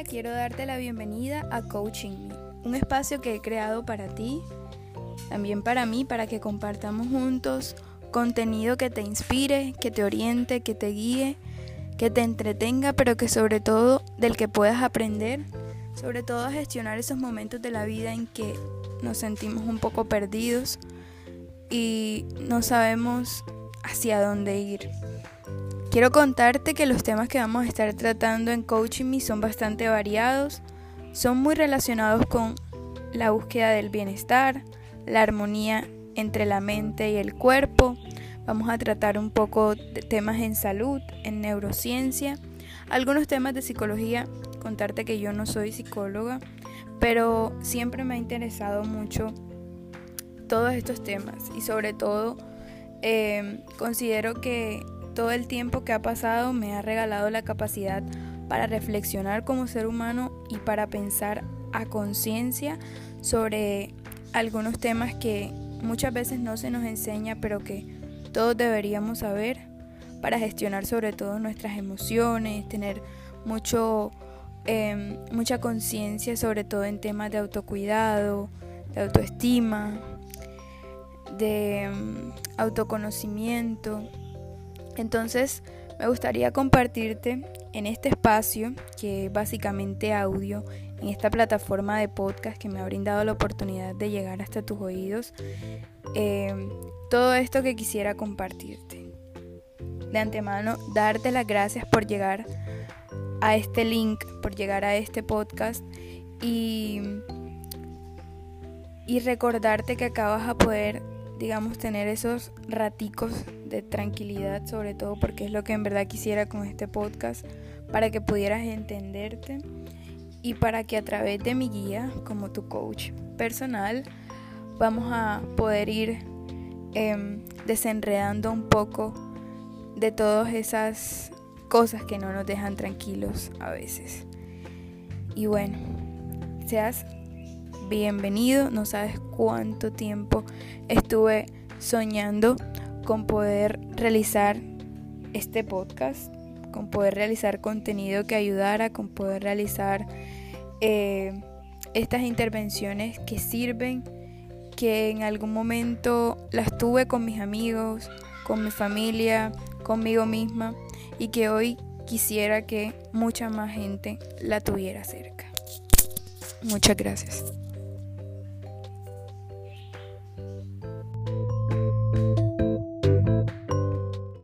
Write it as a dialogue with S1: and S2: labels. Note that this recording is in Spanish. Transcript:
S1: Quiero darte la bienvenida a Coaching Me, un espacio que he creado para ti, también para mí, para que compartamos juntos contenido que te inspire, que te oriente, que te guíe, que te entretenga, pero que sobre todo del que puedas aprender, sobre todo a gestionar esos momentos de la vida en que nos sentimos un poco perdidos y no sabemos hacia dónde ir. Quiero contarte que los temas que vamos a estar tratando en Coaching Me son bastante variados, son muy relacionados con la búsqueda del bienestar, la armonía entre la mente y el cuerpo. Vamos a tratar un poco de temas en salud, en neurociencia, algunos temas de psicología. Contarte que yo no soy psicóloga, pero siempre me ha interesado mucho todos estos temas y sobre todo eh, considero que todo el tiempo que ha pasado me ha regalado la capacidad para reflexionar como ser humano y para pensar a conciencia sobre algunos temas que muchas veces no se nos enseña, pero que todos deberíamos saber para gestionar sobre todo nuestras emociones, tener mucho, em, mucha conciencia sobre todo en temas de autocuidado, de autoestima, de em, autoconocimiento. Entonces, me gustaría compartirte en este espacio, que es básicamente audio, en esta plataforma de podcast que me ha brindado la oportunidad de llegar hasta tus oídos, eh, todo esto que quisiera compartirte. De antemano, darte las gracias por llegar a este link, por llegar a este podcast y, y recordarte que acabas a poder digamos, tener esos raticos de tranquilidad, sobre todo porque es lo que en verdad quisiera con este podcast, para que pudieras entenderte y para que a través de mi guía, como tu coach personal, vamos a poder ir em, desenredando un poco de todas esas cosas que no nos dejan tranquilos a veces. Y bueno, seas bienvenido. No sabes cuánto tiempo estuve soñando con poder realizar este podcast, con poder realizar contenido que ayudara, con poder realizar eh, estas intervenciones que sirven, que en algún momento las tuve con mis amigos, con mi familia, conmigo misma y que hoy quisiera que mucha más gente la tuviera cerca. Muchas gracias.